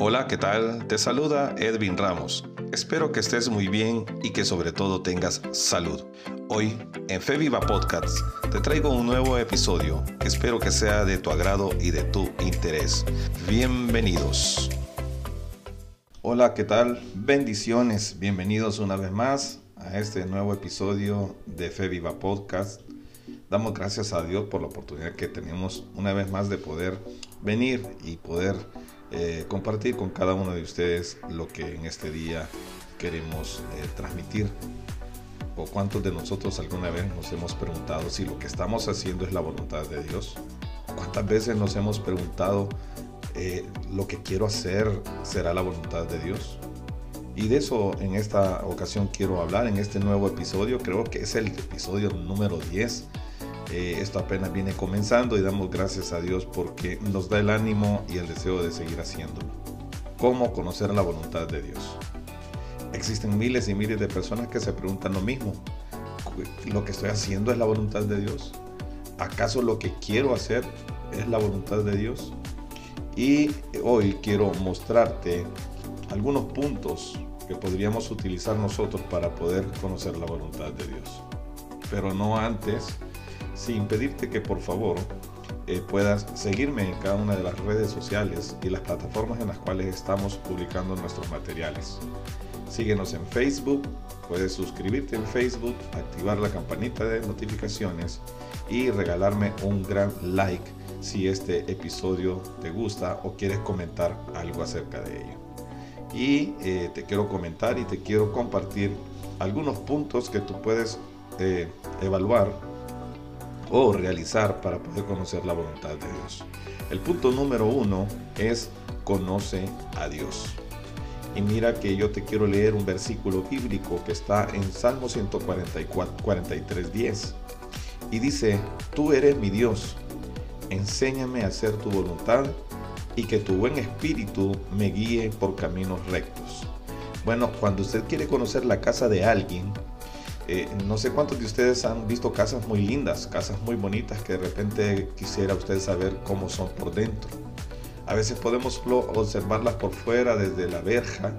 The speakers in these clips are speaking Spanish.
Hola, ¿qué tal? Te saluda Edwin Ramos. Espero que estés muy bien y que sobre todo tengas salud. Hoy, en Fe Viva Podcast, te traigo un nuevo episodio que espero que sea de tu agrado y de tu interés. Bienvenidos. Hola, ¿qué tal? Bendiciones. Bienvenidos una vez más a este nuevo episodio de Fe Viva Podcast. Damos gracias a Dios por la oportunidad que tenemos una vez más de poder venir y poder eh, compartir con cada uno de ustedes lo que en este día queremos eh, transmitir. ¿O cuántos de nosotros alguna vez nos hemos preguntado si lo que estamos haciendo es la voluntad de Dios? ¿Cuántas veces nos hemos preguntado eh, lo que quiero hacer será la voluntad de Dios? Y de eso en esta ocasión quiero hablar en este nuevo episodio. Creo que es el episodio número 10 eh, esto apenas viene comenzando y damos gracias a Dios porque nos da el ánimo y el deseo de seguir haciéndolo. ¿Cómo conocer la voluntad de Dios? Existen miles y miles de personas que se preguntan lo mismo. ¿Lo que estoy haciendo es la voluntad de Dios? ¿Acaso lo que quiero hacer es la voluntad de Dios? Y hoy quiero mostrarte algunos puntos que podríamos utilizar nosotros para poder conocer la voluntad de Dios. Pero no antes sin pedirte que por favor eh, puedas seguirme en cada una de las redes sociales y las plataformas en las cuales estamos publicando nuestros materiales. Síguenos en Facebook, puedes suscribirte en Facebook, activar la campanita de notificaciones y regalarme un gran like si este episodio te gusta o quieres comentar algo acerca de ello. Y eh, te quiero comentar y te quiero compartir algunos puntos que tú puedes eh, evaluar o realizar para poder conocer la voluntad de Dios. El punto número uno es conoce a Dios. Y mira que yo te quiero leer un versículo bíblico que está en Salmo 144, 43, 10. Y dice, tú eres mi Dios, enséñame a hacer tu voluntad y que tu buen espíritu me guíe por caminos rectos. Bueno, cuando usted quiere conocer la casa de alguien, eh, no sé cuántos de ustedes han visto casas muy lindas, casas muy bonitas que de repente quisiera usted saber cómo son por dentro. A veces podemos observarlas por fuera desde la verja,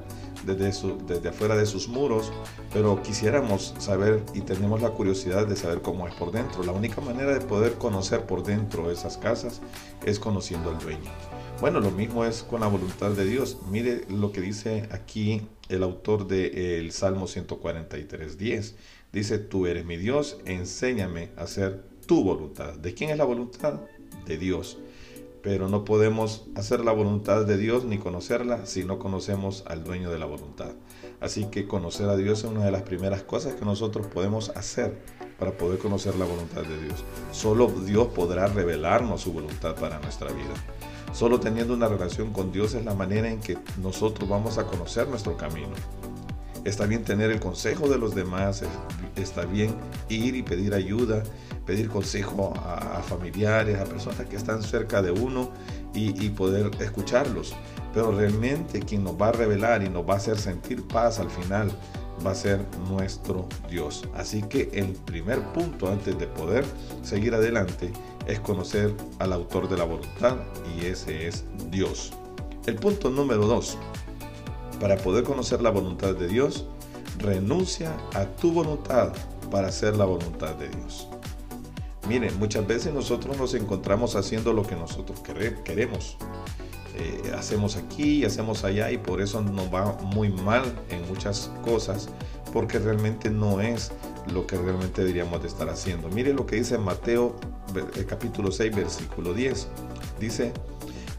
desde, desde afuera de sus muros, pero quisiéramos saber y tenemos la curiosidad de saber cómo es por dentro. La única manera de poder conocer por dentro esas casas es conociendo al dueño. Bueno, lo mismo es con la voluntad de Dios. Mire lo que dice aquí el autor del Salmo 143, 10. Dice, tú eres mi Dios, enséñame a hacer tu voluntad. ¿De quién es la voluntad? De Dios. Pero no podemos hacer la voluntad de Dios ni conocerla si no conocemos al dueño de la voluntad. Así que conocer a Dios es una de las primeras cosas que nosotros podemos hacer para poder conocer la voluntad de Dios. Solo Dios podrá revelarnos su voluntad para nuestra vida. Solo teniendo una relación con Dios es la manera en que nosotros vamos a conocer nuestro camino. Está bien tener el consejo de los demás, está bien ir y pedir ayuda, pedir consejo a, familiares, a personas que están cerca de uno y, y, poder escucharlos. Pero realmente quien nos va a revelar y nos va a hacer sentir paz al final va a ser nuestro Dios. Así que el primer punto antes de poder seguir adelante es conocer al autor de la voluntad y ese es Dios. El punto número dos para poder conocer la voluntad de Dios, renuncia a tu voluntad para hacer la voluntad de Dios. Miren, muchas veces nosotros nos encontramos haciendo lo que nosotros queremos. Eh, hacemos aquí y hacemos allá y por eso nos va muy mal en muchas cosas porque realmente no es lo que realmente deberíamos de estar haciendo. Mire lo que dice Mateo capítulo 6 versículo 10. Dice,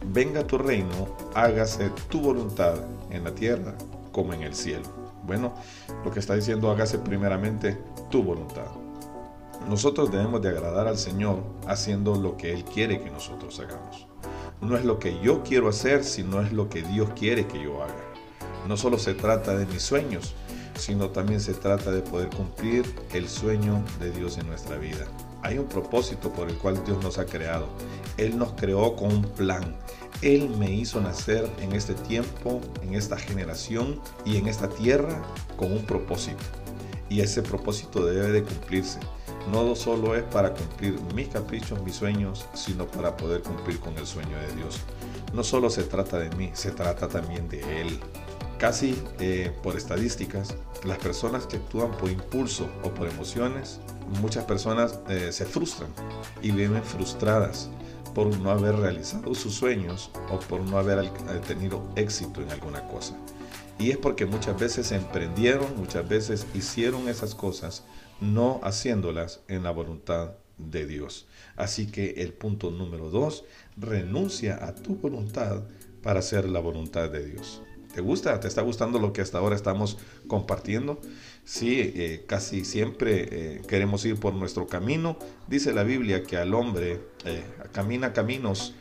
venga tu reino, hágase tu voluntad en la tierra como en el cielo. Bueno, lo que está diciendo, hágase primeramente tu voluntad. Nosotros debemos de agradar al Señor haciendo lo que Él quiere que nosotros hagamos. No es lo que yo quiero hacer, sino es lo que Dios quiere que yo haga. No solo se trata de mis sueños, sino también se trata de poder cumplir el sueño de Dios en nuestra vida. Hay un propósito por el cual Dios nos ha creado. Él nos creó con un plan. Él me hizo nacer en este tiempo, en esta generación y en esta tierra con un propósito. Y ese propósito debe de cumplirse. No solo es para cumplir mis caprichos, mis sueños, sino para poder cumplir con el sueño de Dios. no solo se trata de mí, se trata también de Él. Casi eh, por estadísticas, las personas que actúan por impulso o por emociones, muchas personas eh, se frustran y viven frustradas por no haber realizado sus sueños o por no haber eh, tenido éxito en alguna cosa. Y es porque muchas veces emprendieron, muchas veces hicieron esas cosas, no haciéndolas en la voluntad de Dios. Así que el punto número dos, renuncia a tu voluntad para hacer la voluntad de Dios. ¿Te gusta? ¿Te está gustando lo que hasta ahora estamos compartiendo? Sí, eh, casi siempre eh, queremos ir por nuestro camino. Dice la Biblia que al hombre eh, camina caminos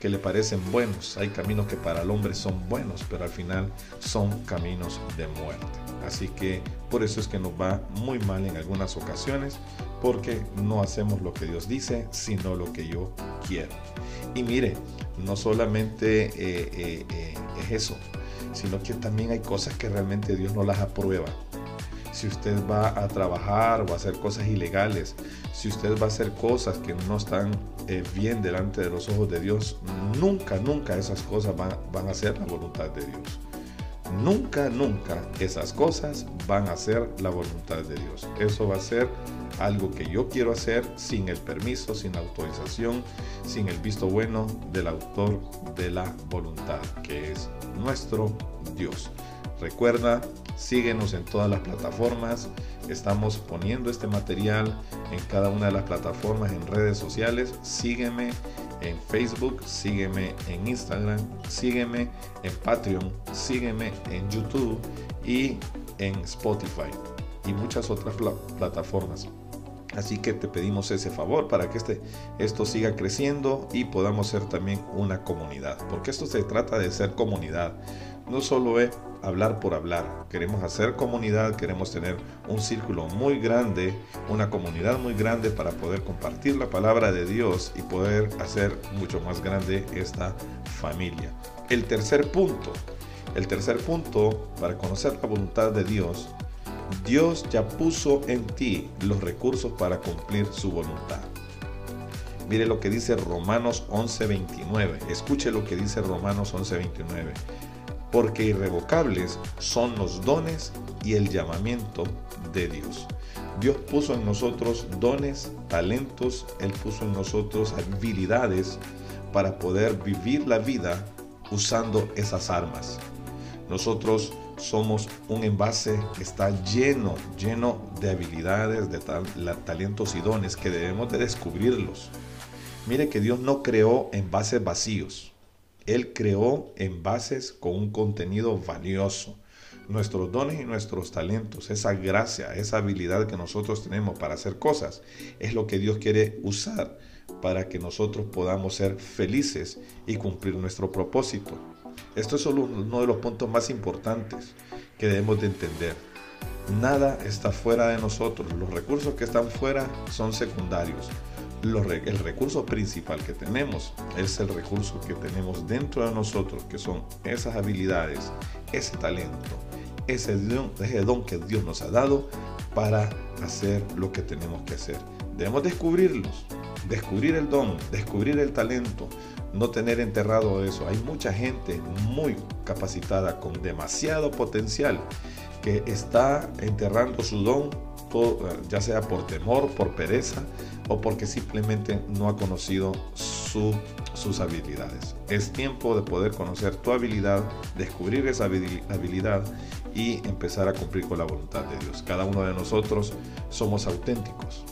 que le parecen buenos. Hay caminos que para el hombre son buenos, pero al final son caminos de muerte. Así que por eso es que nos va muy mal en algunas ocasiones, porque no hacemos lo que Dios dice, sino lo que yo quiero. Y mire, no solamente es eso, sino que también hay cosas que realmente Dios no las aprueba si usted va a trabajar o a hacer cosas ilegales, si usted va a hacer cosas que no están eh, bien delante de los ojos de Dios, nunca, nunca esas cosas van, van a ser la voluntad de Dios. Nunca, nunca esas cosas van a ser la voluntad de Dios. Eso va a ser algo que yo quiero hacer sin el permiso, sin la autorización, sin el visto bueno del autor de la voluntad, que es nuestro Dios. Recuerda, síguenos en todas las plataformas. Estamos poniendo este material en cada una de las plataformas en redes sociales. Sígueme en Facebook, sígueme en Instagram, sígueme en Patreon, sígueme en YouTube y en Spotify y muchas otras plataformas. Así que te pedimos ese favor para que este, esto siga creciendo y podamos ser también una comunidad. Porque esto se trata de ser comunidad. No solo es hablar por hablar. Queremos hacer comunidad, queremos tener un círculo muy grande, una comunidad muy grande para poder compartir la palabra de Dios y poder hacer mucho más grande esta familia. El tercer punto, el tercer punto para conocer la voluntad de Dios, Dios ya puso en ti los recursos para cumplir su voluntad. Mire lo que dice Romanos 11:29. Escuche lo que dice Romanos 11:29 porque irrevocables son los dones y el llamamiento de Dios. Dios puso en nosotros dones, talentos, Él puso en nosotros habilidades para poder vivir la vida usando esas armas. Nosotros somos un envase que está lleno, lleno de habilidades, de talentos y dones que debemos de descubrirlos. Mire que Dios no creó envases vacíos. Él creó envases con un contenido valioso. Nuestros dones y nuestros talentos, esa gracia, esa habilidad que nosotros tenemos para hacer cosas, es lo que Dios quiere usar para que nosotros podamos ser felices y cumplir nuestro propósito. Esto es solo uno de los puntos más importantes que debemos de entender. Nada está fuera de nosotros. Los recursos que están fuera son secundarios el recurso principal que tenemos es el recurso que tenemos dentro de nosotros, que son esas habilidades, ese talento, ese don, ese don que Dios nos ha dado para hacer lo que tenemos que hacer. Debemos descubrirlos, descubrir el don, descubrir el talento, no tener enterrado eso. Hay mucha gente muy capacitada con demasiado potencial que está enterrando su don, ya sea por temor, por pereza, o porque simplemente no ha conocido sus habilidades. Es tiempo de poder conocer tu habilidad, descubrir esa habilidad y empezar a cumplir con la voluntad de Dios. Cada uno de nosotros somos auténticos.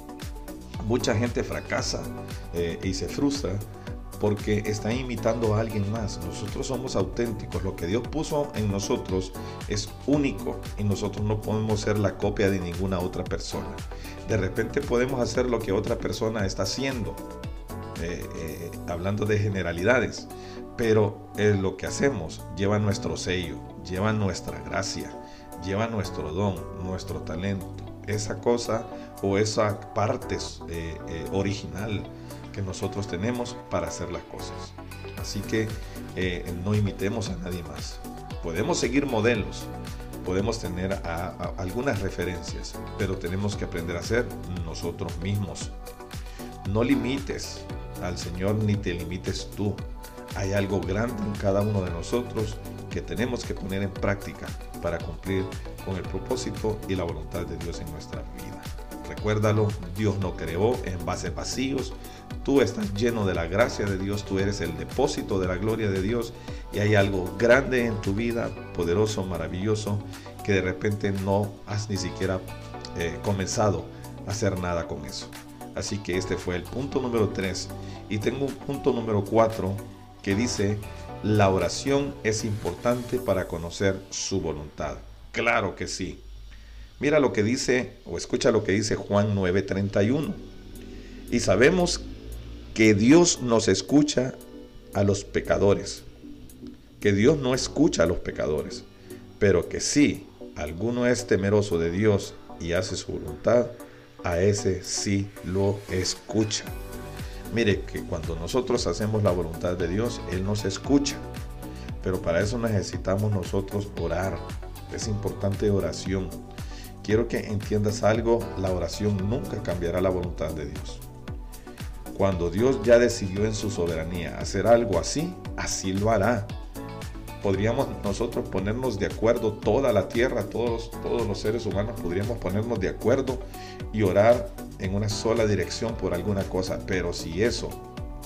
Mucha gente fracasa eh, y se frustra porque está imitando a alguien más. Nosotros somos auténticos. Lo que Dios puso en nosotros es único y nosotros no podemos ser la copia de ninguna otra persona. De repente podemos hacer lo que otra persona está haciendo, eh, eh, hablando de generalidades, pero lo que hacemos lleva nuestro sello, lleva nuestra gracia, lleva nuestro don, nuestro talento, esa cosa o esa parte eh, original que nosotros tenemos para hacer las cosas. Así que no imitemos a nadie más. Podemos seguir modelos, podemos tener algunas referencias, pero tenemos que aprender a ser nosotros mismos. No limites al Señor ni te limites tú. hay algo grande en cada uno de nosotros que tenemos que poner en práctica para cumplir con el propósito y la voluntad de Dios en nuestra vida. Recuérdalo, Dios no creó en bases vacíos. Tú estás lleno de la gracia de Dios, tú eres el depósito de la gloria de Dios y hay algo grande en tu vida, poderoso, maravilloso, que de repente no has ni siquiera eh, comenzado a hacer nada con eso. Así que este fue el punto número 3. Y tengo un punto número 4 que dice, la oración es importante para conocer su voluntad. Claro que sí. Mira lo que dice, o escucha lo que dice Juan 9:31. Y sabemos que Dios nos escucha a los pecadores. Que Dios no escucha a los pecadores, pero que si alguno es temeroso de Dios y hace su voluntad, a ese sí lo escucha. Mire que cuando nosotros hacemos la voluntad de Dios, Él nos escucha. Pero para eso necesitamos nosotros orar. Es importante oración. Quiero que entiendas algo, la oración nunca cambiará la voluntad de Dios. Cuando Dios ya decidió en su soberanía hacer algo así, así lo hará podríamos nosotros ponernos de acuerdo, toda la tierra, todos, todos los seres humanos podríamos ponernos de acuerdo y orar en una sola dirección por alguna cosa. Pero si eso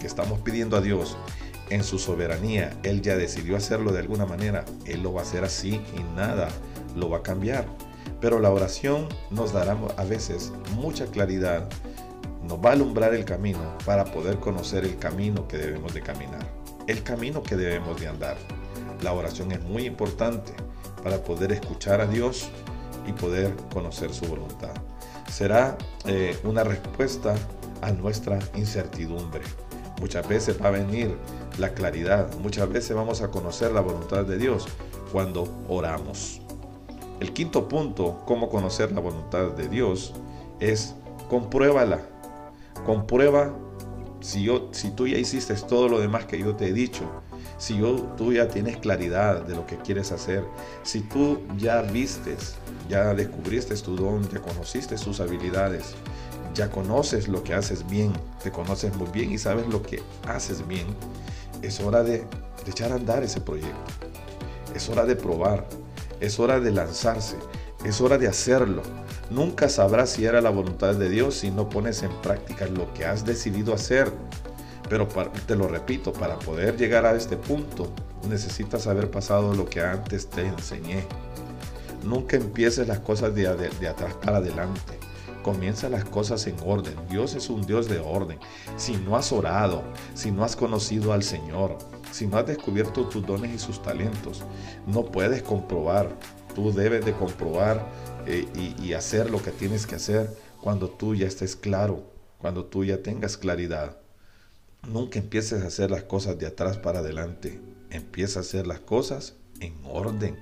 que estamos pidiendo a Dios en su soberanía, Él ya decidió hacerlo de alguna manera, Él lo va a hacer así y nada lo va a cambiar. Pero la oración nos dará a veces mucha claridad, nos va a alumbrar el camino para poder conocer el camino que debemos de caminar, el camino que debemos de andar. La oración es muy importante para poder escuchar a Dios y poder conocer su voluntad. Será eh, una respuesta a nuestra incertidumbre. Muchas veces va a venir la claridad, muchas veces vamos a conocer la voluntad de Dios cuando oramos. El quinto punto, cómo conocer la voluntad de Dios, es compruébala. Comprueba si, tú ya hiciste todo lo demás que yo te he dicho, si tú ya tienes claridad de lo que quieres hacer, si tú ya vistes, ya descubriste tu don, ya conociste sus habilidades, ya conoces lo que haces bien, te conoces muy bien y sabes lo que haces bien, es hora de, de echar a andar ese proyecto. Es hora de probar, es hora de lanzarse, es hora de hacerlo. Nunca sabrás si era la voluntad de Dios si no pones en práctica lo que has decidido hacer. Pero te lo repito, para poder llegar a este punto necesitas haber pasado lo que antes te enseñé. Nunca empieces las cosas de, atrás para adelante. Comienza las cosas en orden. Dios es un Dios de orden. Si no has orado, si no has conocido al Señor, si no has descubierto tus dones y sus talentos, no puedes comprobar. Tú debes de comprobar eh, y, y hacer lo que tienes que hacer cuando tú ya estés claro, cuando tú ya tengas claridad. Nunca empieces a hacer las cosas de atrás para adelante. Empieza a hacer las cosas en orden.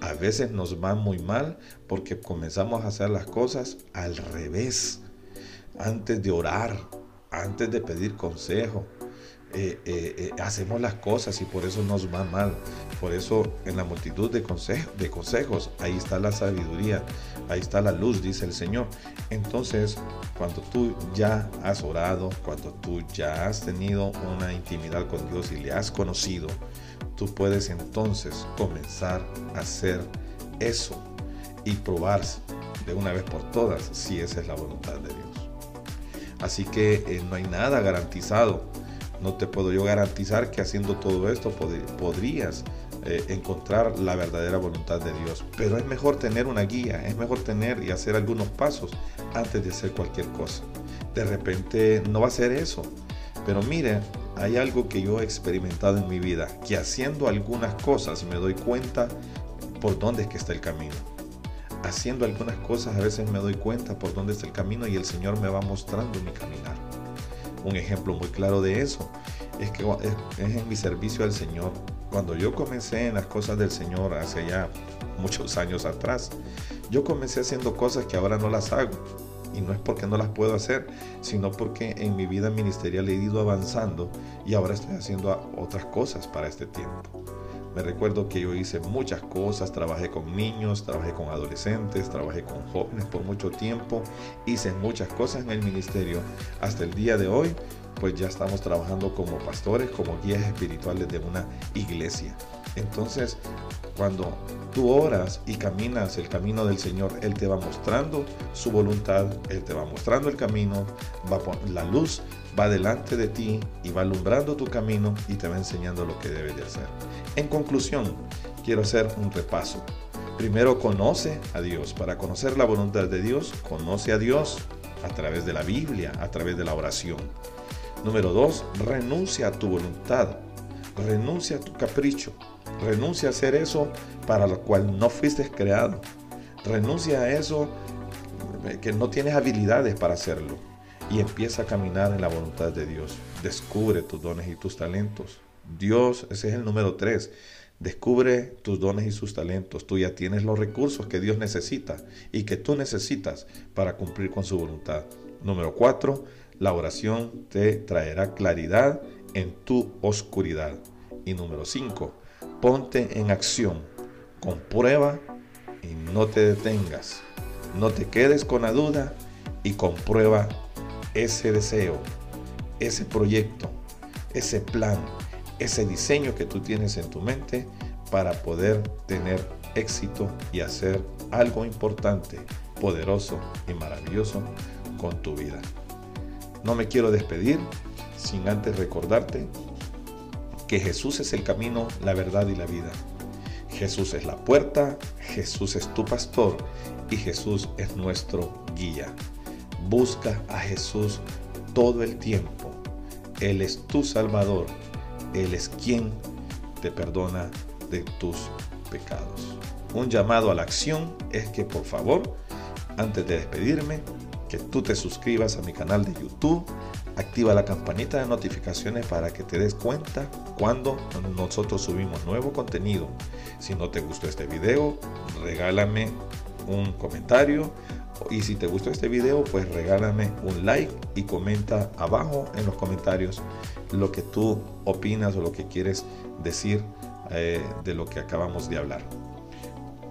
A veces nos va muy mal porque comenzamos a hacer las cosas al revés. Antes de orar, antes de pedir consejo, eh, eh, eh, hacemos las cosas y por eso nos va mal. Por eso en la multitud de, de consejos, ahí está la sabiduría, ahí está la luz, dice el Señor. Entonces, cuando tú ya has orado, cuando tú ya has tenido una intimidad con Dios y le has conocido, tú puedes entonces comenzar a hacer eso y probar de una vez por todas si esa es la voluntad de Dios. Así que no hay nada garantizado no te puedo yo garantizar que haciendo todo esto podrías eh, encontrar la verdadera voluntad de Dios. Pero es mejor tener una guía, es mejor tener y hacer algunos pasos antes de hacer cualquier cosa. De repente no va a ser eso. Pero mire, hay algo que yo he experimentado en mi vida, que haciendo algunas cosas me doy cuenta por dónde es que está el camino. Haciendo algunas cosas a veces me doy cuenta por dónde está el camino y el Señor me va mostrando mi caminar. Un ejemplo muy claro de eso es que es, en mi servicio al Señor. Cuando yo comencé en las cosas del Señor hace ya muchos años atrás, yo comencé haciendo cosas que ahora no las hago. Y no es porque no las puedo hacer, sino porque en mi vida ministerial he ido avanzando y ahora estoy haciendo otras cosas para este tiempo. Me recuerdo que yo hice muchas cosas, trabajé con niños, trabajé con adolescentes, trabajé con jóvenes por mucho tiempo, hice muchas cosas en el ministerio. Hasta el día de hoy pues ya estamos trabajando como pastores, como guías espirituales de una iglesia. Entonces, cuando tú oras y caminas el camino del Señor, Él te va mostrando su voluntad, Él te va mostrando el camino, va la luz va delante de ti y va alumbrando tu camino y te va enseñando lo que debes de hacer. En conclusión, quiero hacer un repaso. Primero conoce a Dios. Para conocer la voluntad de Dios, conoce a Dios a través de la Biblia, a través de la oración. Número dos, renuncia a tu voluntad. Renuncia a tu capricho. Renuncia a hacer eso para lo cual no fuiste creado. Renuncia a eso que no tienes habilidades para hacerlo. Y empieza a caminar en la voluntad de Dios. Descubre tus dones y tus talentos. Dios, ese es el número tres. Descubre tus dones y sus talentos. Tú ya tienes los recursos que Dios necesita y que tú necesitas para cumplir con su voluntad. Número cuatro, la oración te traerá claridad en tu oscuridad. Y número cinco, ponte en acción. Comprueba y no te detengas. No te quedes con la duda y comprueba ese deseo, ese proyecto, ese plan, ese diseño que tú tienes en tu mente para poder tener éxito y hacer algo importante, poderoso y maravilloso con tu vida. No me quiero despedir sin antes recordarte que Jesús es el camino, la verdad y la vida. Jesús es la puerta, Jesús es tu pastor y Jesús es nuestro guía. Busca a Jesús todo el tiempo. Él es tu Salvador. Él es quien te perdona de tus pecados. Un llamado a la acción es que por favor, antes de despedirme, que tú te suscribas a mi canal de YouTube, activa la campanita de notificaciones para que te des cuenta cuando nosotros subimos nuevo contenido. Si no te gustó este video, regálame un comentario y si te gustó este video, pues regálame un like y comenta abajo en los comentarios lo que tú opinas o lo que quieres decir eh, de lo que acabamos de hablar.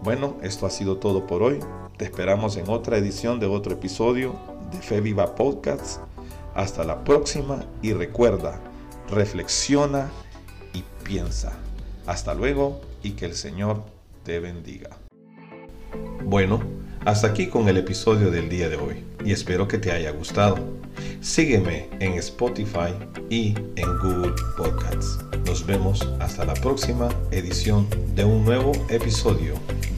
Bueno, esto ha sido todo por hoy. Te esperamos en otra edición de otro episodio de Fe Viva Podcasts. Hasta la próxima y recuerda, reflexiona y piensa. Hasta luego y que el Señor te bendiga. Bueno, hasta aquí con el episodio del día de hoy y espero que te haya gustado. Sígueme en Spotify y en Google Podcasts. Nos vemos hasta la próxima edición de un nuevo episodio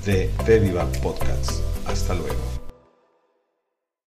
de Fe Viva Podcasts. Hasta luego.